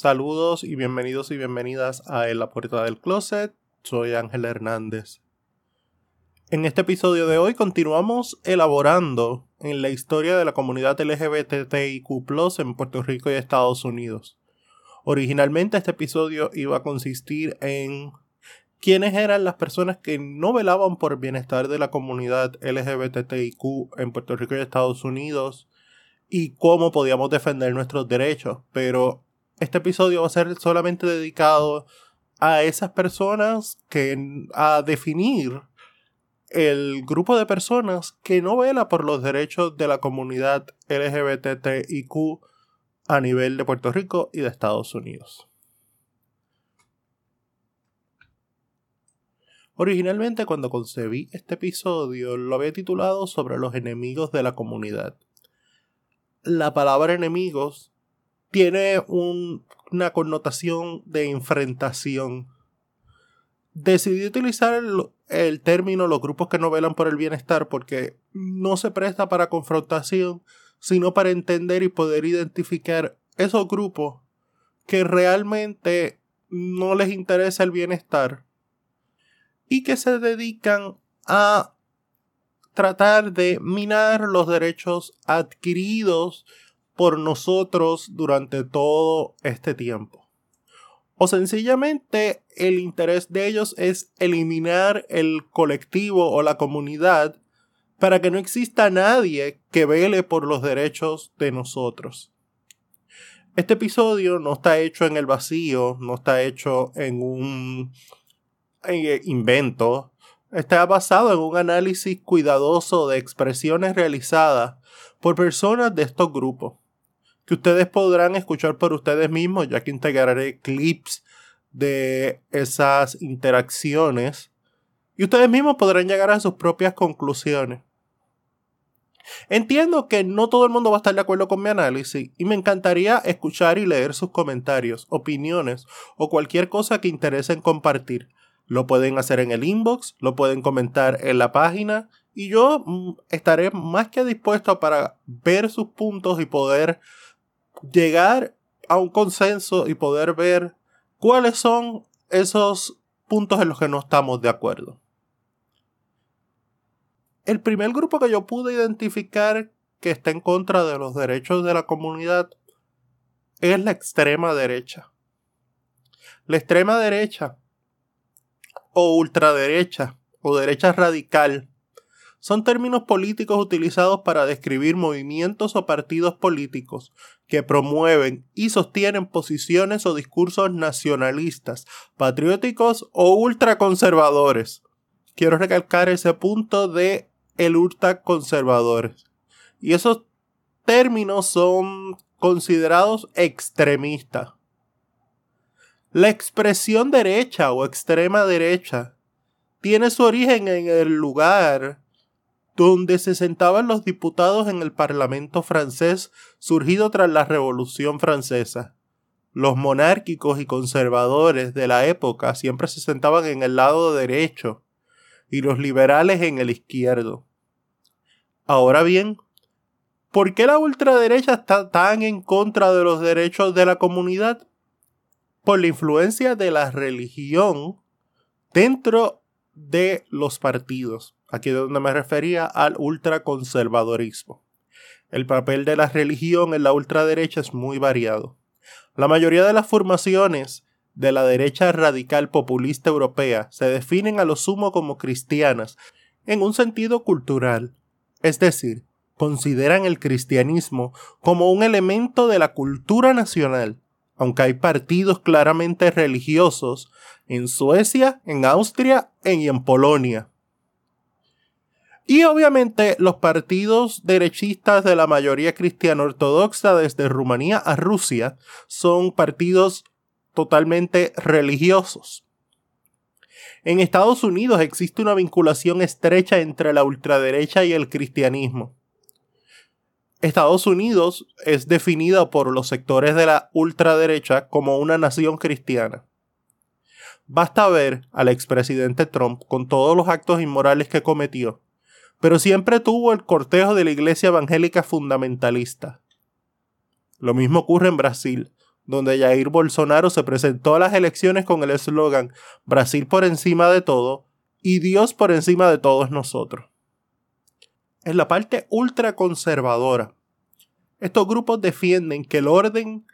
Saludos y bienvenidos y bienvenidas a En la Puerta del Closet. Soy Ángel Hernández. En este episodio de hoy continuamos elaborando en la historia de la comunidad LGBTIQ en Puerto Rico y Estados Unidos. Originalmente este episodio iba a consistir en quiénes eran las personas que no velaban por el bienestar de la comunidad LGBTIQ en Puerto Rico y Estados Unidos y cómo podíamos defender nuestros derechos, pero este episodio va a ser solamente dedicado a esas personas que a definir el grupo de personas que no vela por los derechos de la comunidad LGBTIQ a nivel de Puerto Rico y de Estados Unidos. Originalmente cuando concebí este episodio lo había titulado sobre los enemigos de la comunidad. La palabra enemigos tiene una connotación de enfrentación. Decidí utilizar el, el, término los grupos que no velan por el bienestar porque no se presta para confrontación, sino para entender y poder identificar esos grupos que realmente no les interesa el bienestar y que se dedican a tratar de minar los derechos adquiridos por nosotros durante todo este tiempo. O sencillamente el interés de ellos es eliminar el colectivo o la comunidad para que no exista nadie que vele por los derechos de nosotros. Este episodio no está hecho en el vacío, no está hecho en un invento, está basado en un análisis cuidadoso de expresiones realizadas por personas de estos grupos que ustedes podrán escuchar por ustedes mismos, ya que integraré clips de esas interacciones y ustedes mismos podrán llegar a sus propias conclusiones. Entiendo que no todo el mundo va a estar de acuerdo con mi análisis y me encantaría escuchar y leer sus comentarios, opiniones o cualquier cosa que interesen compartir. Lo pueden hacer en el inbox, lo pueden comentar en la página y yo mm, estaré más que dispuesto para ver sus puntos y poder llegar a un consenso y poder ver cuáles son esos puntos en los que no estamos de acuerdo. El primer grupo que yo pude identificar que está en contra de los derechos de la comunidad es la extrema derecha. La extrema derecha o ultraderecha o derecha radical son términos políticos utilizados para describir movimientos o partidos políticos que promueven y sostienen posiciones o discursos nacionalistas, patrióticos o ultraconservadores. Quiero recalcar ese punto de el ultraconservadores. Y esos términos son considerados extremistas. La expresión derecha o extrema derecha tiene su origen en el lugar donde se sentaban los diputados en el Parlamento francés surgido tras la Revolución Francesa. Los monárquicos y conservadores de la época siempre se sentaban en el lado derecho y los liberales en el izquierdo. Ahora bien, ¿por qué la ultraderecha está tan en contra de los derechos de la comunidad? Por la influencia de la religión dentro de los partidos. Aquí es donde me refería al ultraconservadorismo. El papel de la religión en la ultraderecha es muy variado. La mayoría de las formaciones de la derecha radical populista europea se definen a lo sumo como cristianas en un sentido cultural, es decir, consideran el cristianismo como un elemento de la cultura nacional, aunque hay partidos claramente religiosos en Suecia, en Austria y en Polonia. Y obviamente los partidos derechistas de la mayoría cristiana ortodoxa desde Rumanía a Rusia son partidos totalmente religiosos. En Estados Unidos existe una vinculación estrecha entre la ultraderecha y el cristianismo. Estados Unidos es definida por los sectores de la ultraderecha como una nación cristiana. Basta ver al expresidente Trump con todos los actos inmorales que cometió, pero siempre tuvo el cortejo de la iglesia evangélica fundamentalista. Lo mismo ocurre en Brasil, donde Jair Bolsonaro se presentó a las elecciones con el eslogan Brasil por encima de todo y Dios por encima de todos nosotros en la parte ultraconservadora. Estos grupos defienden que el orden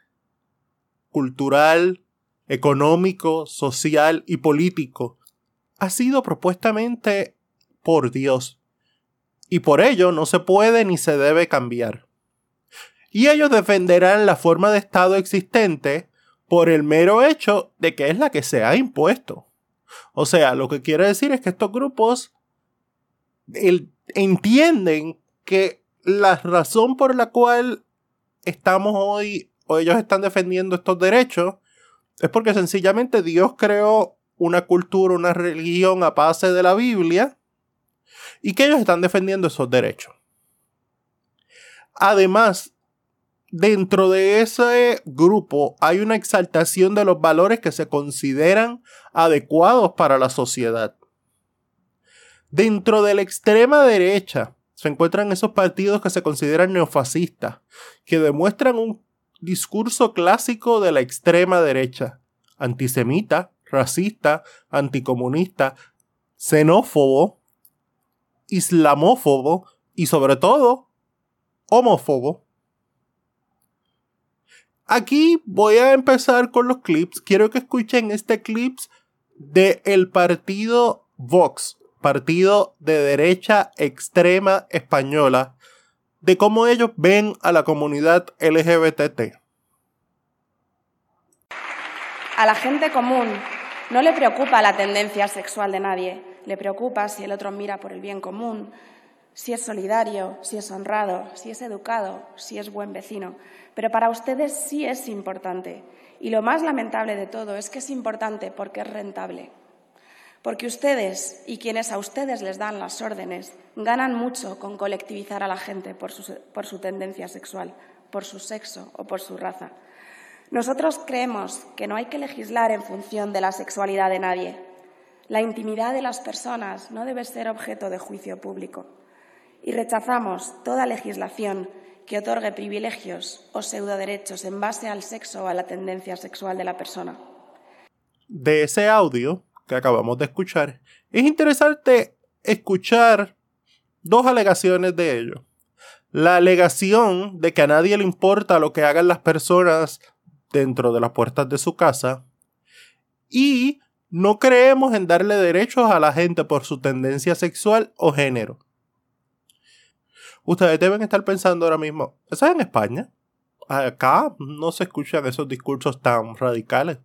cultural, económico, social y político ha sido propuestamente por Dios y por ello no se puede ni se debe cambiar. Y ellos defenderán la forma de Estado existente por el mero hecho de que es la que se ha impuesto. O sea, lo que quiere decir es que estos grupos entienden que la razón por la cual estamos hoy o ellos están defendiendo estos derechos es porque sencillamente Dios creó una cultura, una religión a base de la Biblia y que ellos están defendiendo esos derechos. Además, dentro de ese grupo hay una exaltación de los valores que se consideran adecuados para la sociedad. Dentro de la extrema derecha se encuentran esos partidos que se consideran neofascistas, que demuestran un discurso clásico de la extrema derecha, antisemita, racista, anticomunista, xenófobo, islamófobo y sobre todo homófobo. Aquí voy a empezar con los clips. Quiero que escuchen este clip de el partido Vox, partido de derecha extrema española, de cómo ellos ven a la comunidad LGBT. A la gente común no le preocupa la tendencia sexual de nadie, le preocupa si el otro mira por el bien común, si es solidario, si es honrado, si es educado, si es buen vecino. Pero para ustedes sí es importante. Y lo más lamentable de todo es que es importante porque es rentable porque ustedes y quienes a ustedes les dan las órdenes ganan mucho con colectivizar a la gente por su, tendencia sexual, por su sexo o por su raza. Nosotros creemos que no hay que legislar en función de la sexualidad de nadie. La intimidad de las personas no debe ser objeto de juicio público. Y rechazamos toda legislación que otorgue privilegios o pseudoderechos en base al sexo o a la tendencia sexual de la persona. De ese audio que acabamos de escuchar, es interesante escuchar dos alegaciones de ellos. La alegación de que a nadie le importa lo que hagan las personas dentro de las puertas de su casa y no creemos en darle derechos a la gente por su tendencia sexual o género. Ustedes deben estar pensando ahora mismo, ¿eso es en España? Acá no se escuchan esos discursos tan radicales.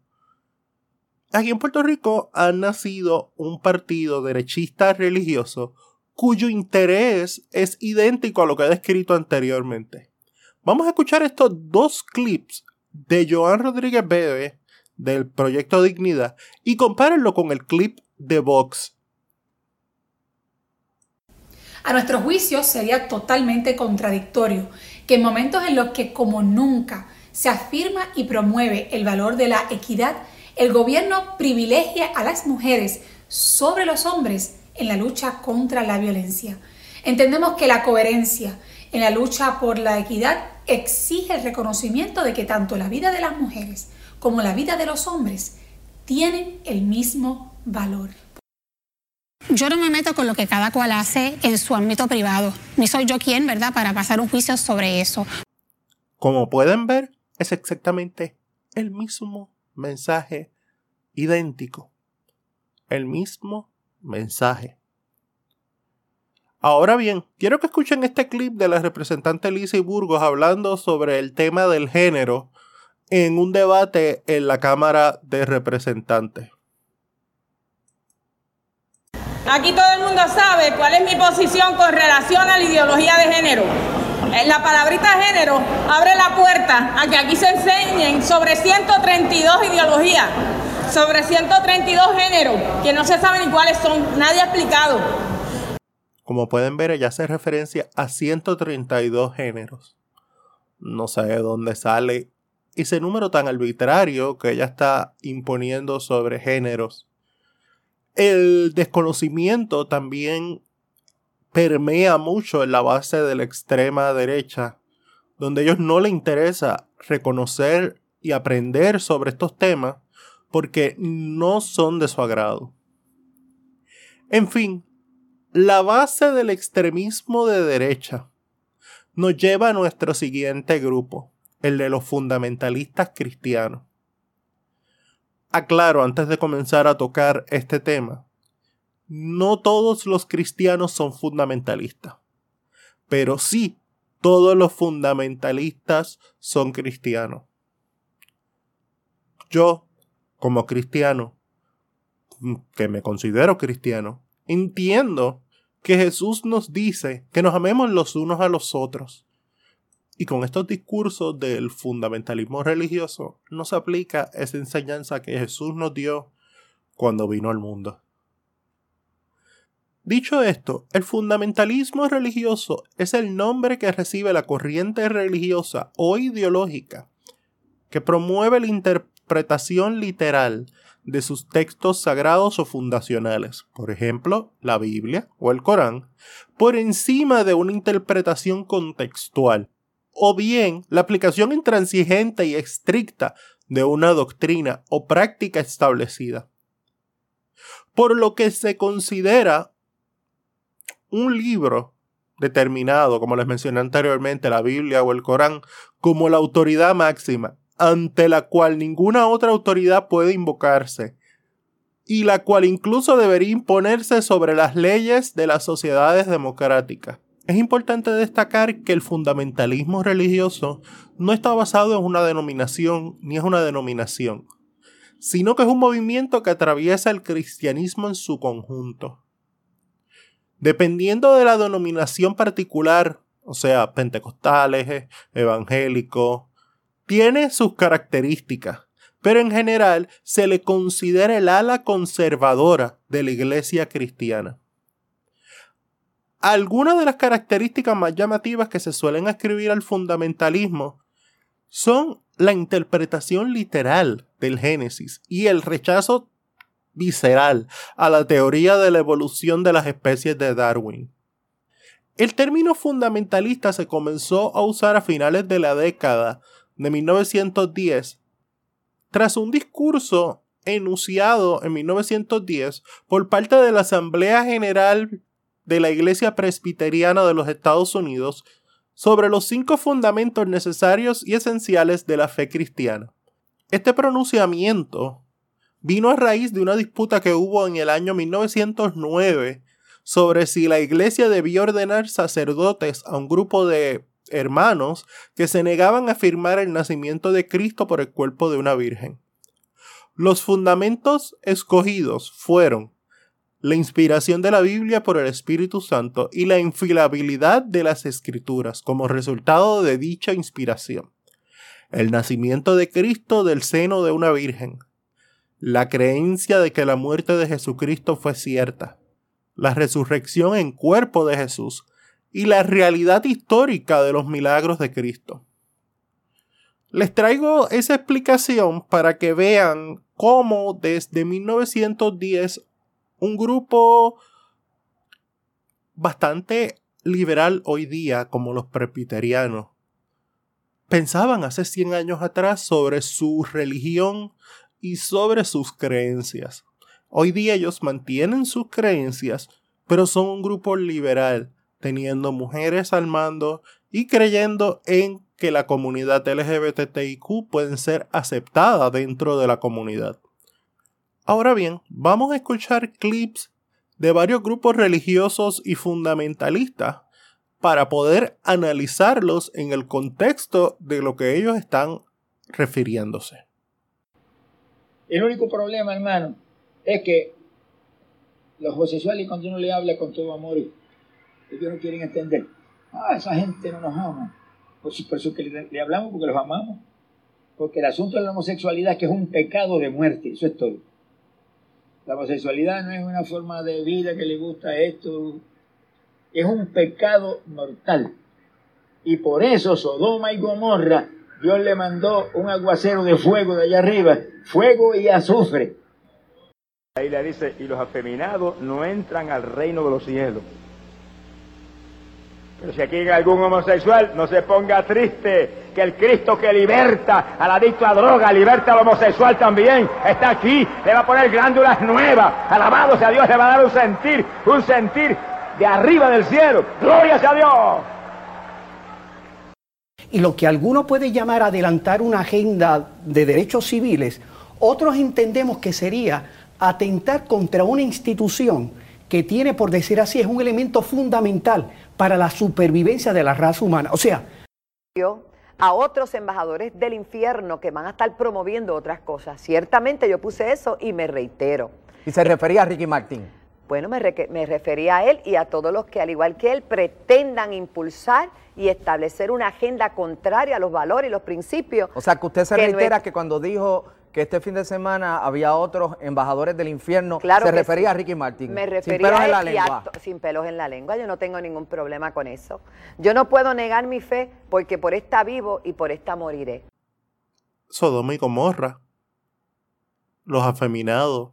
Aquí en Puerto Rico ha nacido un partido derechista religioso cuyo interés es idéntico a lo que he descrito anteriormente. Vamos a escuchar estos dos clips de Joan Rodríguez Bebe del proyecto Dignidad y compárenlo con el clip de Vox. A nuestro juicio sería totalmente contradictorio que en momentos en los que como nunca se afirma y promueve el valor de la equidad el gobierno privilegia a las mujeres sobre los hombres en la lucha contra la violencia. Entendemos que la coherencia en la lucha por la equidad exige el reconocimiento de que tanto la vida de las mujeres como la vida de los hombres tienen el mismo valor. Yo no me meto con lo que cada cual hace en su ámbito privado, ni soy yo quien, ¿verdad?, para pasar un juicio sobre eso. Como pueden ver, es exactamente el mismo mensaje idéntico. El mismo mensaje. Ahora bien, quiero que escuchen este clip de la representante Lizzie Burgos hablando sobre el tema del género en un debate en la Cámara de Representantes. Aquí todo el mundo sabe cuál es mi posición con relación a la ideología de género. La palabrita género abre la puerta a que aquí se enseñen sobre 132 ideologías, sobre 132 géneros, que no se sabe ni cuáles son, nadie ha explicado. Como pueden ver, ella hace referencia a 132 géneros. No sé de dónde sale ese número tan arbitrario que ella está imponiendo sobre géneros. El desconocimiento también permea mucho en la base de la extrema derecha, donde a ellos no les interesa reconocer y aprender sobre estos temas porque no son de su agrado. En fin, la base del extremismo de derecha nos lleva a nuestro siguiente grupo, el de los fundamentalistas cristianos. Aclaro antes de comenzar a tocar este tema no todos los cristianos son fundamentalistas, pero sí todos los fundamentalistas son cristianos. Yo, como cristiano, que me considero cristiano, entiendo que Jesús nos dice que nos amemos los unos a los otros. Y con estos discursos del fundamentalismo religioso no se aplica esa enseñanza que Jesús nos dio cuando vino al mundo. Dicho esto, el fundamentalismo religioso es el nombre que recibe la corriente religiosa o ideológica que promueve la interpretación literal de sus textos sagrados o fundacionales, por ejemplo, la Biblia o el Corán, por encima de una interpretación contextual, o bien la aplicación intransigente y estricta de una doctrina o práctica establecida. Por lo que se considera un libro determinado, como les mencioné anteriormente, la Biblia o el Corán, como la autoridad máxima, ante la cual ninguna otra autoridad puede invocarse, y la cual incluso debería imponerse sobre las leyes de las sociedades democráticas. Es importante destacar que el fundamentalismo religioso no está basado en una denominación ni es una denominación, sino que es un movimiento que atraviesa el cristianismo en su conjunto. Dependiendo de la denominación particular, o sea, pentecostales, evangélicos, tiene sus características, pero en general se le considera el ala conservadora de la iglesia cristiana. Algunas de las características más llamativas que se suelen escribir al fundamentalismo son la interpretación literal del Génesis y el rechazo visceral a la teoría de la evolución de las especies de Darwin. El término fundamentalista se comenzó a usar a finales de la década de 1910 tras un discurso enunciado en 1910 por parte de la Asamblea General de la Iglesia Presbiteriana de los Estados Unidos sobre los cinco fundamentos necesarios y esenciales de la fe cristiana. Este pronunciamiento vino a raíz de una disputa que hubo en el año 1909 sobre si la iglesia debía ordenar sacerdotes a un grupo de hermanos que se negaban a afirmar el nacimiento de Cristo por el cuerpo de una virgen. Los fundamentos escogidos fueron la inspiración de la Biblia por el Espíritu Santo y la infilabilidad de las escrituras como resultado de dicha inspiración, el nacimiento de Cristo del seno de una virgen, la creencia de que la muerte de Jesucristo fue cierta, la resurrección en cuerpo de Jesús y la realidad histórica de los milagros de Cristo. Les traigo esa explicación para que vean cómo desde 1910 un grupo bastante liberal hoy día como los presbiterianos pensaban hace 100 años atrás sobre su religión y sobre sus creencias. Hoy día ellos mantienen sus creencias, pero son un grupo liberal, teniendo mujeres al mando y creyendo en que la comunidad LGBTIQ pueden ser aceptada dentro de la comunidad. Ahora bien, vamos a escuchar clips de varios grupos religiosos y fundamentalistas para poder analizarlos en el contexto de lo que ellos están refiriéndose. El único problema, hermano, es que los homosexuales cuando uno le habla con todo amor, ellos no quieren entender. Ah, esa gente no nos ama. Por eso que le, hablamos porque los amamos. Porque el asunto de la homosexualidad es que es un pecado de muerte, eso es todo. La homosexualidad no es una forma de vida que le gusta esto, es un pecado mortal. Y por eso Sodoma y Gomorra, Dios le mandó un aguacero de fuego de allá arriba, fuego y azufre. Ahí le dice, y los afeminados no entran al reino de los cielos. Pero si aquí hay algún homosexual, no se ponga triste, que el Cristo que liberta al adicto a droga, liberta al homosexual también, está aquí, le va a poner glándulas nuevas, alabado sea Dios, le va a dar un sentir, un sentir de arriba del cielo, gloria sea Dios. Y lo que alguno puede llamar adelantar una agenda de derechos civiles, otros entendemos que sería atentar contra una institución que tiene, por decir así, es un elemento fundamental para la supervivencia de la raza humana. O sea, a otros embajadores del infierno que van a estar promoviendo otras cosas. Ciertamente yo puse eso y me reitero. ¿Y se refería a Ricky Martin? Bueno, me, me, refería a él y a todos los que, al igual que él, pretendan impulsar y establecer una agenda contraria a los valores y los principios. O sea, que usted se reitera que cuando dijo que este fin de semana había otros embajadores del infierno, se refería a Ricky Martin. Me refería sin pelos en la lengua. sin pelos en la lengua, yo no tengo ningún problema con eso. Yo no puedo negar mi fe porque por esta vivo y por esta moriré. Sodoma y Gomorra, los afeminados,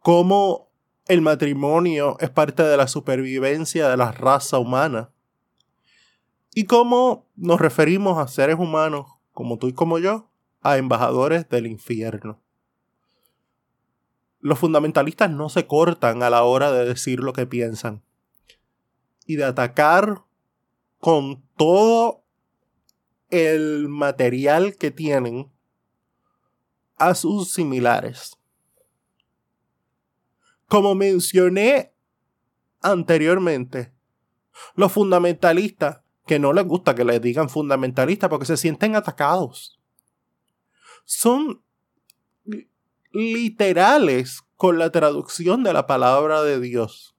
cómo el matrimonio es parte de la supervivencia de la raza humana y cómo nos referimos a seres humanos como tú y como yo a embajadores del infierno. Los fundamentalistas no se cortan a la hora de decir lo que piensan y de atacar con todo el material que tienen a sus similares. Como mencioné anteriormente, los fundamentalistas, que no les gusta que les digan fundamentalistas porque se sienten atacados son literales con la traducción de la palabra de Dios.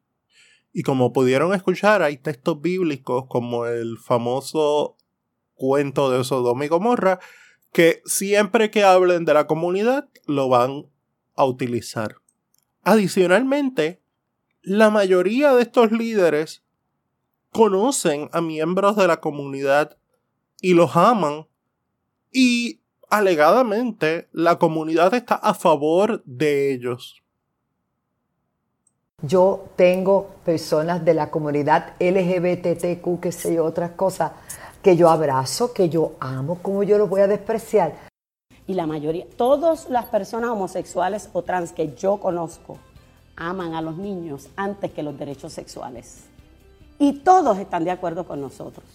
Y como pudieron escuchar, hay textos bíblicos como el famoso cuento de Sodoma y Gomorra, que siempre que hablen de la comunidad lo van a utilizar. Adicionalmente, la mayoría de estos líderes conocen a miembros de la comunidad y los aman y alegadamente la comunidad está a favor de ellos. Yo tengo personas de la comunidad LGBTQ, que sé yo, otras cosas, que yo abrazo, que yo amo, ¿cómo yo los voy a despreciar? Y la mayoría, todas las personas homosexuales o trans que yo conozco, aman a los niños antes que los derechos sexuales. Y todos están de acuerdo con nosotros.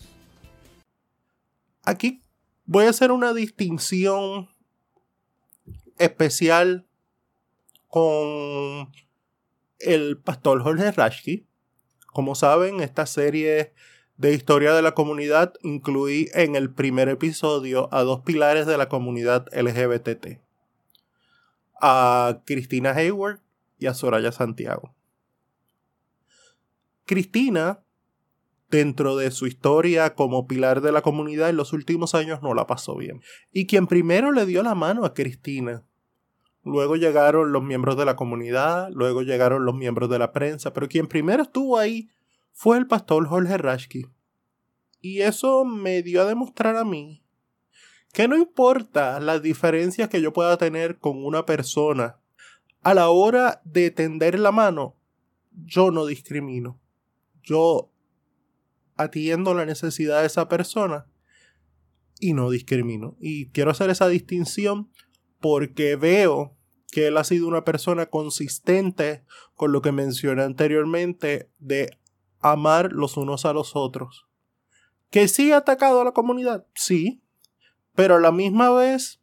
Aquí voy a hacer una distinción especial con el pastor Jorge Rashki. Como saben, esta serie de historia de la comunidad incluí en el primer episodio a dos pilares de la comunidad LGBT. A Cristina Hayward y a Soraya Santiago. Cristina dentro de su historia como pilar de la comunidad en los últimos años no la pasó bien. Y quien primero le dio la mano a Cristina. Luego llegaron los miembros de la comunidad, luego llegaron los miembros de la prensa, pero quien primero estuvo ahí fue el pastor Jorge Rashki. Y eso me dio a demostrar a mí que no importa las diferencias que yo pueda tener con una persona, a la hora de tender la mano, yo no discrimino. Yo atiendo la necesidad de esa persona y no discrimino. Y quiero hacer esa distinción porque veo que él ha sido una persona consistente con lo que mencioné anteriormente de amar los unos a los otros. Que sí ha atacado a la comunidad, sí, pero a la misma vez,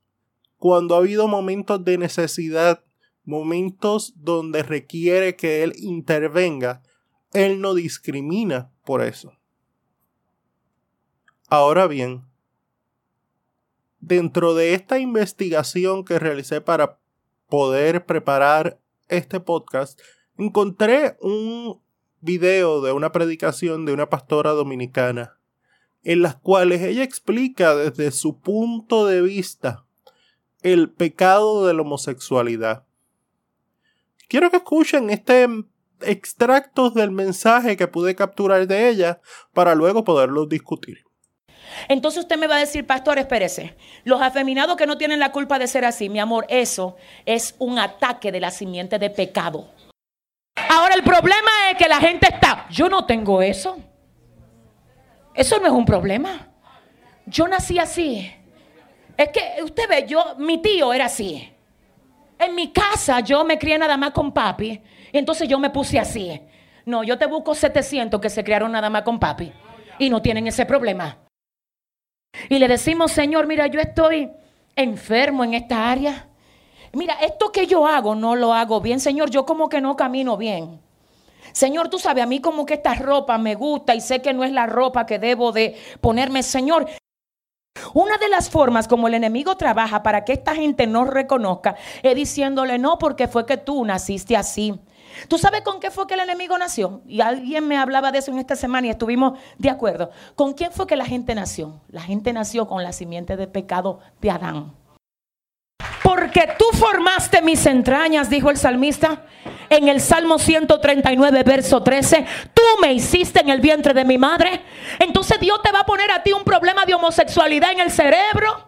cuando ha habido momentos de necesidad, momentos donde requiere que él intervenga, él no discrimina por eso. Ahora bien, dentro de esta investigación que realicé para poder preparar este podcast, encontré un video de una predicación de una pastora dominicana, en las cuales ella explica desde su punto de vista el pecado de la homosexualidad. Quiero que escuchen este extractos del mensaje que pude capturar de ella para luego poderlo discutir. Entonces usted me va a decir, pastor, espérese, los afeminados que no tienen la culpa de ser así, mi amor, eso es un ataque de la simiente de pecado. Ahora el problema es que la gente está, yo no tengo eso. Eso no es un problema. Yo nací así. Es que usted ve, yo, mi tío era así. En mi casa yo me crié nada más con papi. Y entonces yo me puse así. No, yo te busco 700 que se criaron nada más con papi. Y no tienen ese problema. Y le decimos, Señor, mira, yo estoy enfermo en esta área. Mira, esto que yo hago no lo hago bien, Señor, yo como que no camino bien. Señor, tú sabes, a mí como que esta ropa me gusta y sé que no es la ropa que debo de ponerme, Señor. Una de las formas como el enemigo trabaja para que esta gente no reconozca es diciéndole no porque fue que tú naciste así. ¿Tú sabes con qué fue que el enemigo nació? Y alguien me hablaba de eso en esta semana y estuvimos de acuerdo. ¿Con quién fue que la gente nació? La gente nació con la simiente de pecado de Adán. Porque tú formaste mis entrañas, dijo el salmista en el Salmo 139, verso 13. Tú me hiciste en el vientre de mi madre. Entonces Dios te va a poner a ti un problema de homosexualidad en el cerebro.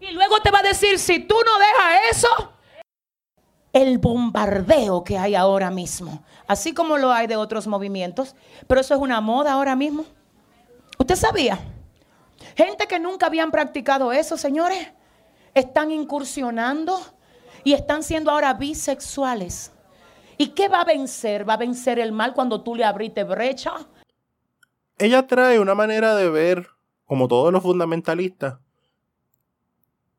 Y luego te va a decir, si tú no dejas eso, el bombardeo que hay ahora mismo, así como lo hay de otros movimientos, pero eso es una moda ahora mismo. ¿Usted sabía? Gente que nunca habían practicado eso, señores, están incursionando y están siendo ahora bisexuales. ¿Y qué va a vencer? ¿Va a vencer el mal cuando tú le abriste brecha? Ella trae una manera de ver, como todos los fundamentalistas,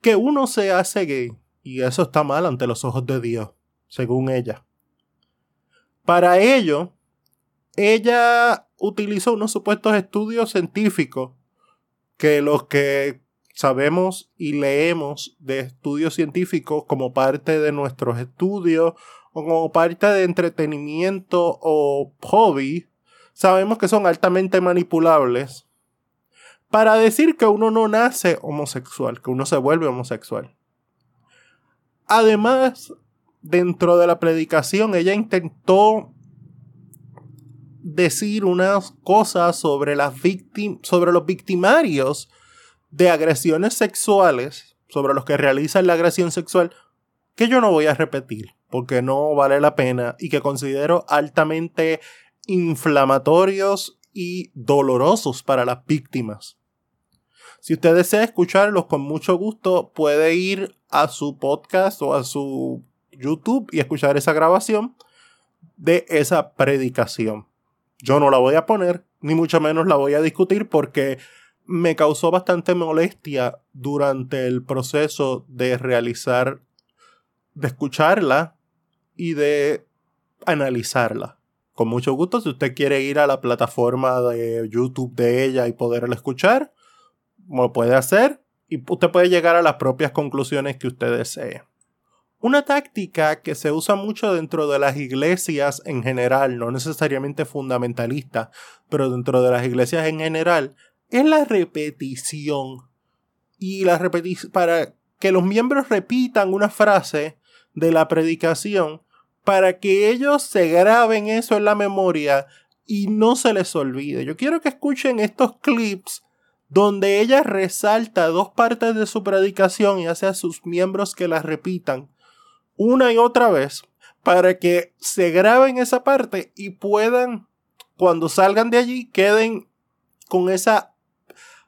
que uno se hace gay y eso está mal ante los ojos de Dios, según ella. Para ello, ella utilizó unos supuestos estudios científicos que los que sabemos y leemos de estudios científicos como parte de nuestros estudios o como parte de entretenimiento o hobby, sabemos que son altamente manipulables para decir que uno no nace homosexual, que uno se vuelve homosexual. Además, dentro de la predicación, ella intentó decir unas cosas sobre, las sobre los victimarios de agresiones sexuales, sobre los que realizan la agresión sexual, que yo no voy a repetir, porque no vale la pena y que considero altamente inflamatorios y dolorosos para las víctimas. Si usted desea escucharlos con mucho gusto, puede ir a su podcast o a su YouTube y escuchar esa grabación de esa predicación. Yo no la voy a poner, ni mucho menos la voy a discutir porque me causó bastante molestia durante el proceso de realizar, de escucharla y de analizarla. Con mucho gusto, si usted quiere ir a la plataforma de YouTube de ella y poderla escuchar, lo puede hacer y usted puede llegar a las propias conclusiones que usted desee. Una táctica que se usa mucho dentro de las iglesias en general, no necesariamente fundamentalista, pero dentro de las iglesias en general, es la repetición. Y la para que los miembros repitan una frase de la predicación para que ellos se graben eso en la memoria y no se les olvide. Yo quiero que escuchen estos clips donde ella resalta dos partes de su predicación y hace a sus miembros que las repitan una y otra vez para que se graben esa parte y puedan, cuando salgan de allí, queden con esa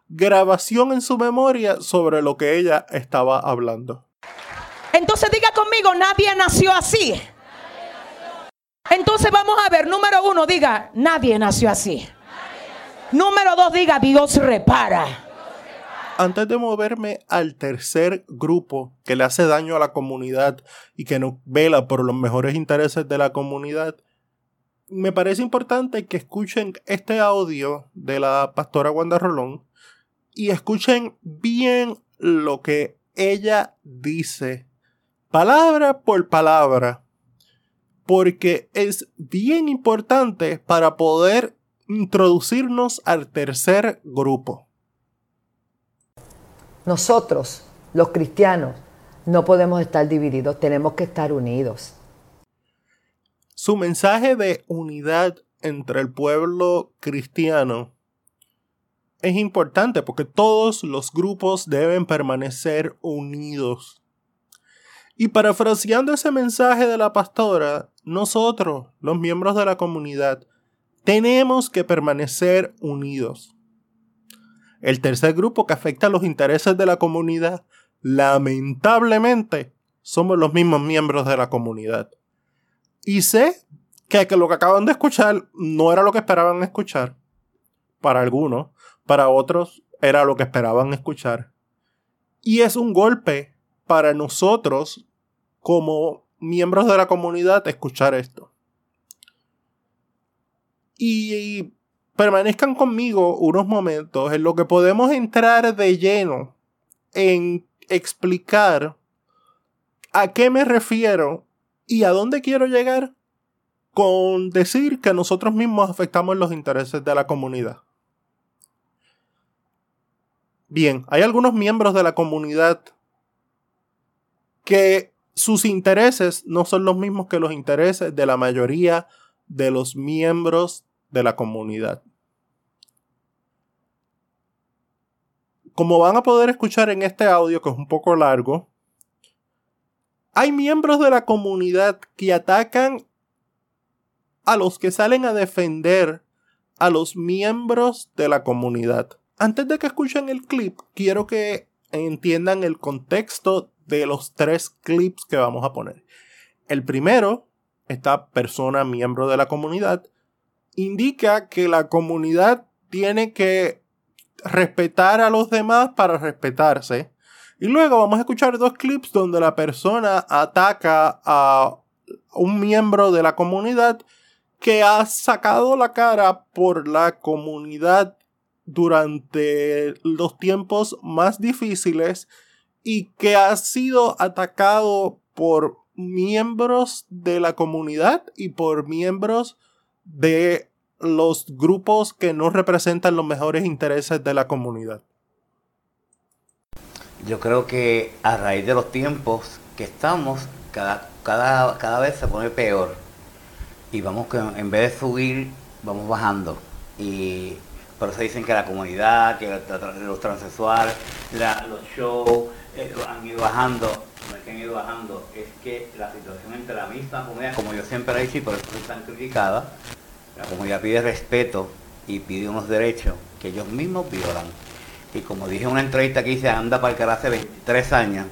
grabación en su memoria sobre lo que ella estaba hablando. Entonces diga conmigo, nadie nació así. Entonces vamos a ver, número uno, diga, nadie nació así. Número dos, diga Dios repara. Antes de moverme al tercer grupo que le hace daño a la comunidad y que no vela por los mejores intereses de la comunidad, me parece importante que escuchen este audio de la pastora Wanda Rolón y escuchen bien lo que ella dice, palabra por palabra, porque es bien importante para poder introducirnos al tercer grupo. Nosotros, los cristianos, no podemos estar divididos, tenemos que estar unidos. Su mensaje de unidad entre el pueblo cristiano es importante porque todos los grupos deben permanecer unidos. Y parafraseando ese mensaje de la pastora, nosotros, los miembros de la comunidad, tenemos que permanecer unidos. El tercer grupo que afecta a los intereses de la comunidad, lamentablemente, somos los mismos miembros de la comunidad. Y sé que, lo que acaban de escuchar no era lo que esperaban escuchar. Para algunos, para otros era lo que esperaban escuchar. Y es un golpe para nosotros como miembros de la comunidad escuchar esto. Y permanezcan conmigo unos momentos en lo que podemos entrar de lleno en explicar a qué me refiero y a dónde quiero llegar con decir que nosotros mismos afectamos los intereses de la comunidad. Bien, hay algunos miembros de la comunidad que sus intereses no son los mismos que los intereses de la mayoría de los miembros de la comunidad. Como van a poder escuchar en este audio, que es un poco largo, hay miembros de la comunidad que atacan a los que salen a defender a los miembros de la comunidad. Antes de que escuchen el clip, quiero que entiendan el contexto de los tres clips que vamos a poner. El primero, esta persona miembro de la comunidad, indica que la comunidad tiene que respetar a los demás para respetarse. Y luego vamos a escuchar dos clips donde la persona ataca a un miembro de la comunidad que ha sacado la cara por la comunidad durante los tiempos más difíciles y que ha sido atacado por miembros de la comunidad y por miembros de los grupos que no representan los mejores intereses de la comunidad. Yo creo que a raíz de los tiempos que estamos, cada, cada, cada vez se pone peor. Y vamos que en vez de subir, vamos bajando. Y por eso dicen que la comunidad, que los transexuales, los shows eh, han ido bajando. Es que han ido bajando, es que la situación entre la misma comunidad, como yo siempre he dicho y por eso están criticadas, la comunidad pide respeto y pide unos derechos que ellos mismos violan. Y como dije en una entrevista que hice Anda para el hace 23 años,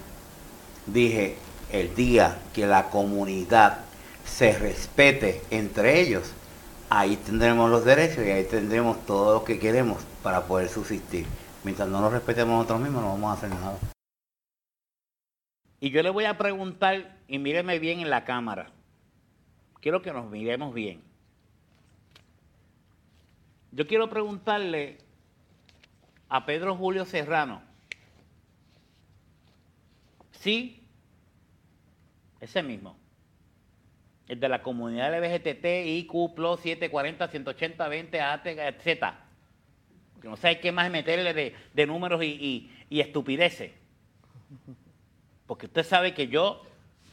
dije, el día que la comunidad se respete entre ellos, ahí tendremos los derechos y ahí tendremos todo lo que queremos para poder subsistir. Mientras no nos respetemos nosotros mismos, no vamos a hacer nada. Y yo le voy a preguntar, y míreme bien en la cámara. Quiero que nos miremos bien. Yo quiero preguntarle a Pedro Julio Serrano. Sí, ese mismo el de la comunidad LGBTT, IQ, 740, 180, 20, AT, etc. Que no sé qué más meterle de, números y, estupideces. Porque usted sabe que yo,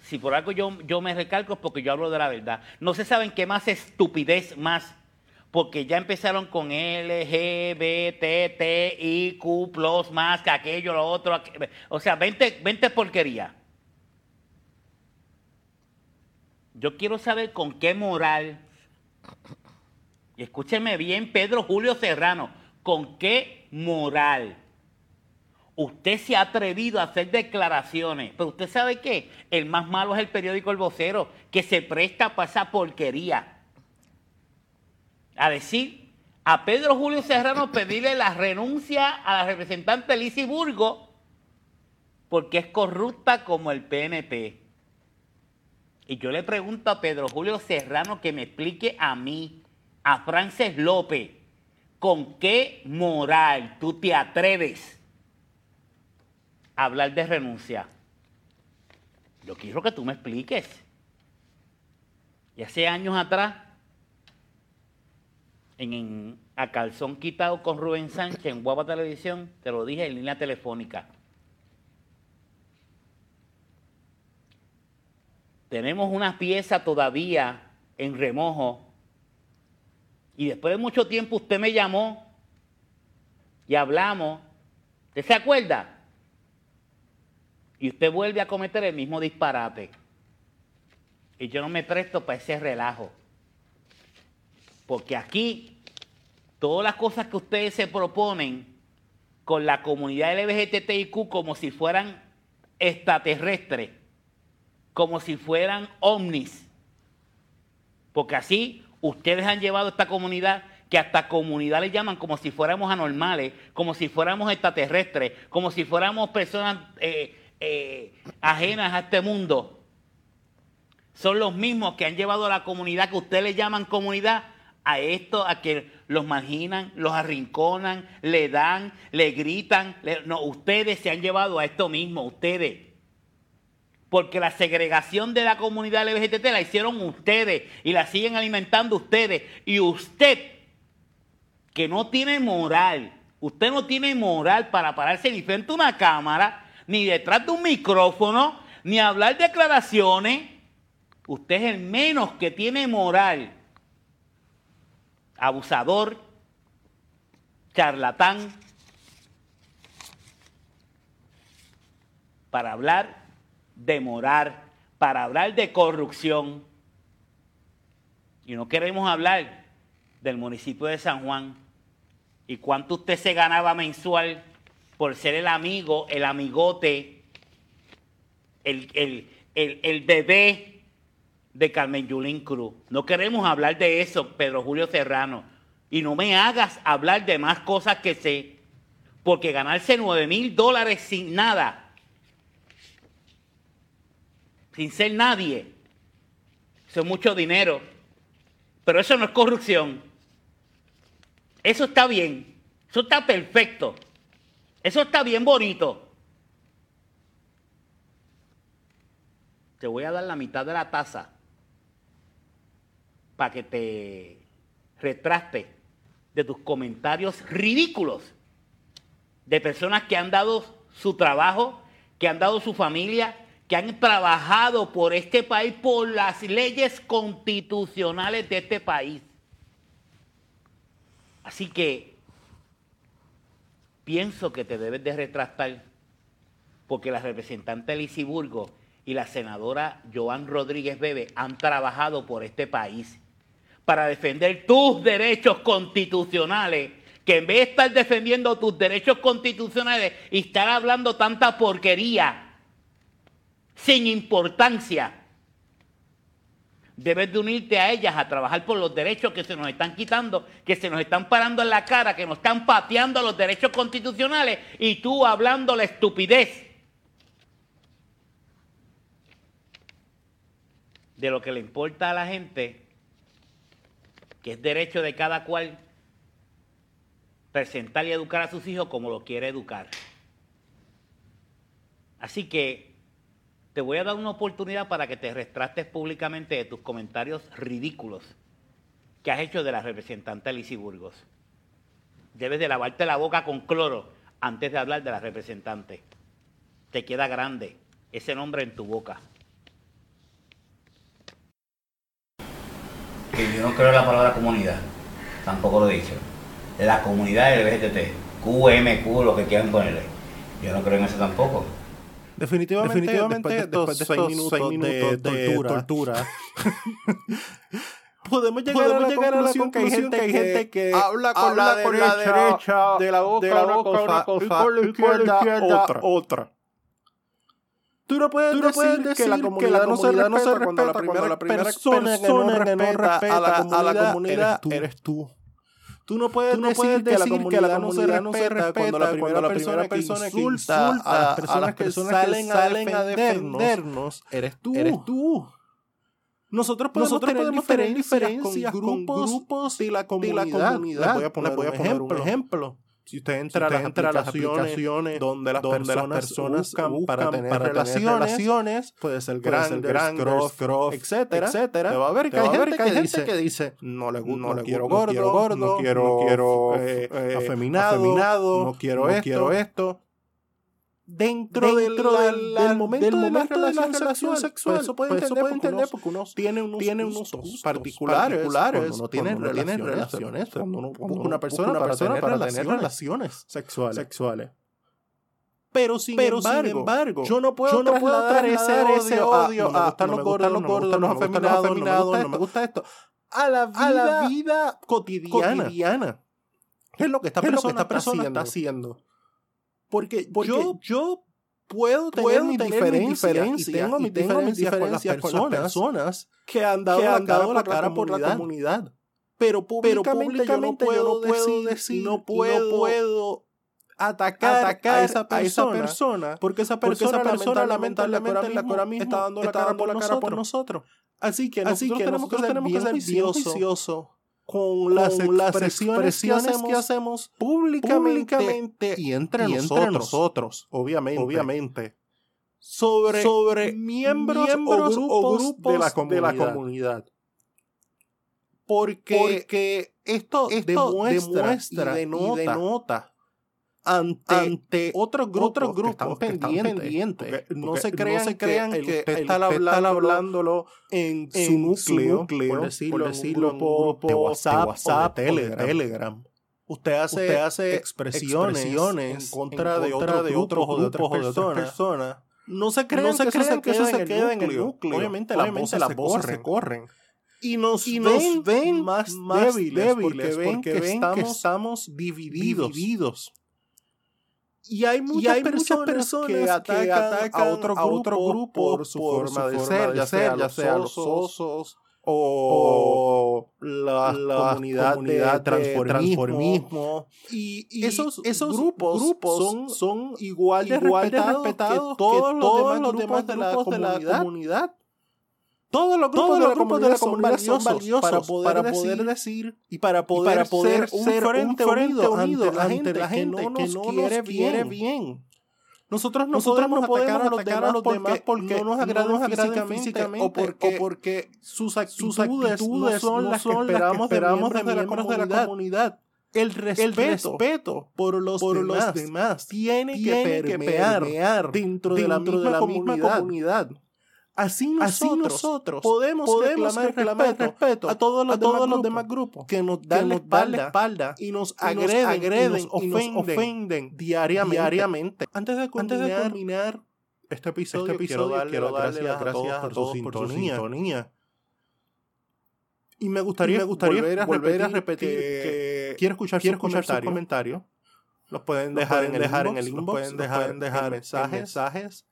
si por algo yo, yo me recalco es porque yo hablo de la verdad. No se saben qué más estupidez más. Porque ya empezaron con LGBT, IQ, más que aquello, lo otro. O sea, 20, 20 porquerías. Yo quiero saber con qué moral, y escúcheme bien, Pedro Julio Serrano, con qué moral usted se ha atrevido a hacer declaraciones. Pero usted sabe qué, el más malo es el periódico El Vocero, que se presta para esa porquería. A decir, a Pedro Julio Serrano pedirle la renuncia a la representante Lizy Burgo porque es corrupta como el PNP. Y yo le pregunto a Pedro Julio Serrano que me explique a mí, a Frances López, con qué moral tú te atreves hablar de renuncia. Yo quiero que tú me expliques. Y hace años atrás, en, a calzón quitado con Rubén Sánchez en Guapa Televisión, te lo dije en línea telefónica. Tenemos una pieza todavía en remojo y después de mucho tiempo usted me llamó y hablamos. ¿Usted se acuerda? Y usted vuelve a cometer el mismo disparate. Y yo no me presto para ese relajo. Porque aquí, todas las cosas que ustedes se proponen con la comunidad LGBTIQ como si fueran extraterrestres, como si fueran ovnis. Porque así ustedes han llevado esta comunidad que hasta comunidad le llaman como si fuéramos anormales, como si fuéramos extraterrestres, como si fuéramos personas eh, eh, ajenas a este mundo. Son los mismos que han llevado a la comunidad que ustedes le llaman comunidad a esto, a que los marginan, los arrinconan, le dan, le gritan. no, ustedes se han llevado a esto mismo, ustedes. Porque la segregación de la comunidad LGBT la hicieron ustedes y la siguen alimentando ustedes. Y usted, que no tiene moral, usted no tiene moral para pararse ni frente a una cámara, ni detrás de un micrófono, ni hablar declaraciones. Usted es el menos que tiene moral abusador, charlatán, para hablar de morar, para hablar de corrupción. Y no queremos hablar del municipio de San Juan y cuánto usted se ganaba mensual por ser el amigo, el amigote, el, el bebé de Carmen Yulín Cruz. No queremos hablar de eso, Pedro Julio Serrano. Y no me hagas hablar de más cosas que sé. Porque ganarse 9 mil dólares sin nada, sin ser nadie, eso es mucho dinero. Pero eso no es corrupción. Eso está bien. Eso está perfecto. Eso está bien bonito. Te voy a dar la mitad de la taza para que te retraste de tus comentarios ridículos de personas que han dado su trabajo, que han dado su familia, que han trabajado por este país, por las leyes constitucionales de este país. Así que pienso que te debes de retractar porque la representante Burgo y la senadora Joan Rodríguez Bebe han trabajado por este país para defender tus derechos constitucionales, que en vez de estar defendiendo tus derechos constitucionales y estar hablando tanta porquería, sin importancia, debes de unirte a ellas a trabajar por los derechos que se nos están quitando, que se nos están parando en la cara, que nos están pateando los derechos constitucionales y tú hablando la estupidez de lo que le importa a la gente que es derecho de cada cual presentar y educar a sus hijos como lo quiere educar. Así que te voy a dar una oportunidad para que te retrates públicamente de tus comentarios ridículos que has hecho de la representante Alicia Burgos. Debes de lavarte la boca con cloro antes de hablar de la representante. Te queda grande ese nombre en tu boca. yo no creo en la palabra comunidad, tampoco lo he dicho. La comunidad LGBT, QMQ, lo que quieran ponerle. Yo no creo en eso tampoco. Definitivamente, Definitivamente después de estos, seis, minutos de, tortura, podemos llegar, a, la llegar a la conclusión que hay gente que, gente que habla con, la, derecha, de la boca, de la boca una cosa, y con la izquierda, otra. otra. Tú no puedes, Tú no decir, puedes decir que la comunidad, no, se respeta, no se respeta cuando la primera, la primera persona, que no respeta, a, la comunidad, a la comunidad eres tú. Eres tú. Tú no puedes, Tú no decir, puedes que, la comunidad, que la comunidad no se respeta cuando la primera, persona, persona que insulta a las personas, que, salen, que salen a defendernos, eres tú. Eres tú. Nosotros podemos, Nosotros tener, podemos diferencias, tener diferencias con, grupos, con grupos de la comunidad. La voy a poner, voy a poner un ejemplo. Si usted entra, si usted entra a las aplicaciones donde las donde personas, las personas buscan, buscan para tener, para relaciones, relaciones, puede ser gran, gran, cross, cross, etcétera, etcétera. Te va a ver que hay, gente, que, hay gente que dice, no le gusta, no, le quiero gordo, quiero gordo, no quiero, no quiero eh, eh, afeminado, afeminado, no quiero no esto, quiero esto dentro, dentro del, del, momento, del momento de, la relación, de la relación sexual. Pues eso puede pues entender, entender porque uno tiene unos, tiene unos gustos particulares, particulares cuando tiene relaciones, relaciones cuando uno busca una persona, una persona para, tener, relaciones sexuales. sexuales. Pero sin, Pero embargo, sin embargo, yo no puedo, yo no puedo trasladar ese odio a, no los gordos, afeminados, no me gusta esto, a la vida, a la vida cotidiana. cotidiana. ¿Qué es lo que esta persona, está haciendo? Porque, yo, yo puedo tener, puedo mi diferencia, y tengo, mi diferencias, con las personas, que han dado, la, cara por la comunidad. Pero públicamente, yo no puedo, decir, no puedo, atacar, a, esa persona, porque esa persona, lamentablemente, lamentablemente está dando la cara por, la cara por nosotros. Así que nosotros, tenemos, que ser bien juiciosos con las, expresiones, que, hacemos, públicamente, y, entre, nosotros, obviamente, obviamente. Sobre, sobre miembros, o, grupos, de, la comunidad. Porque, esto, demuestra, y denota ante, ante otros grupos, que están pendientes. no se crean, no se crean que, que, que está hablándolo en, su núcleo, por decirlo, por decirlo de WhatsApp, WhatsApp o de Telegram. Telegram. Usted hace, usted hace expresiones, expresiones, en contra, en contra de, otros grupos, otros de otras personas. No se crean, no se que, crean que, eso se queda en el núcleo. Obviamente, Obviamente las voces, se corren. Y nos, y nos ven, ven, más, más débiles, débiles porque, ven, porque ven que, estamos, que estamos divididos. divididos. Y hay muchas, personas, que, atacan a otro grupo, por su forma, de, ser, ya sea, ya sea los osos o, la, comunidad, de transformismo. Y, esos, esos grupos, son, son igual de, respetados, que todos, los, demás grupos de la comunidad. Todos los grupos, de, la comunidad, son, valiosos para poder, decir, y para poder, ser, un, frente, unido, ante la gente, que no nos, quiere, bien. Nosotros no podemos, atacar, a los, demás porque no nos agradan, físicamente, o, porque, sus actitudes, no son las que esperamos, de, miembros de, la comunidad. El respeto, por los demás, tiene, que permear, dentro, de la misma, comunidad. Así nosotros, podemos, reclamar, respeto, a todos los, demás, grupos que nos dan, la, espalda, y nos agreden, y nos ofenden, diariamente. Antes, de culminar, este episodio, este quiero darle, las gracias, a todos por, su sintonía. Y me gustaría, volver, a repetir, que, quiero escuchar, sus, comentarios. Los pueden dejar, en, el inbox, pueden dejar, dejar mensajes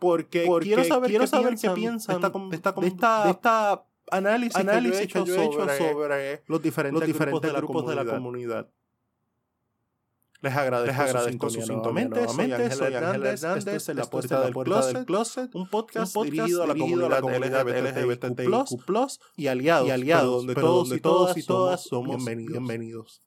porque, quiero saber, quiero qué, saber piensan qué piensan de esta, de esta, de esta análisis, análisis que yo he hecho, sobre, los diferentes, los diferentes grupos, de, la comunidad. Les agradezco, Les agradezco su sintonía nuevamente. Soy Ángel Hernández, es La Puerta, del, closet, closet, un podcast, un podcast dirigido a la comunidad, LGBTQ+, y aliados, y aliados donde, todos, y todos y todas somos bienvenidos. bienvenidos.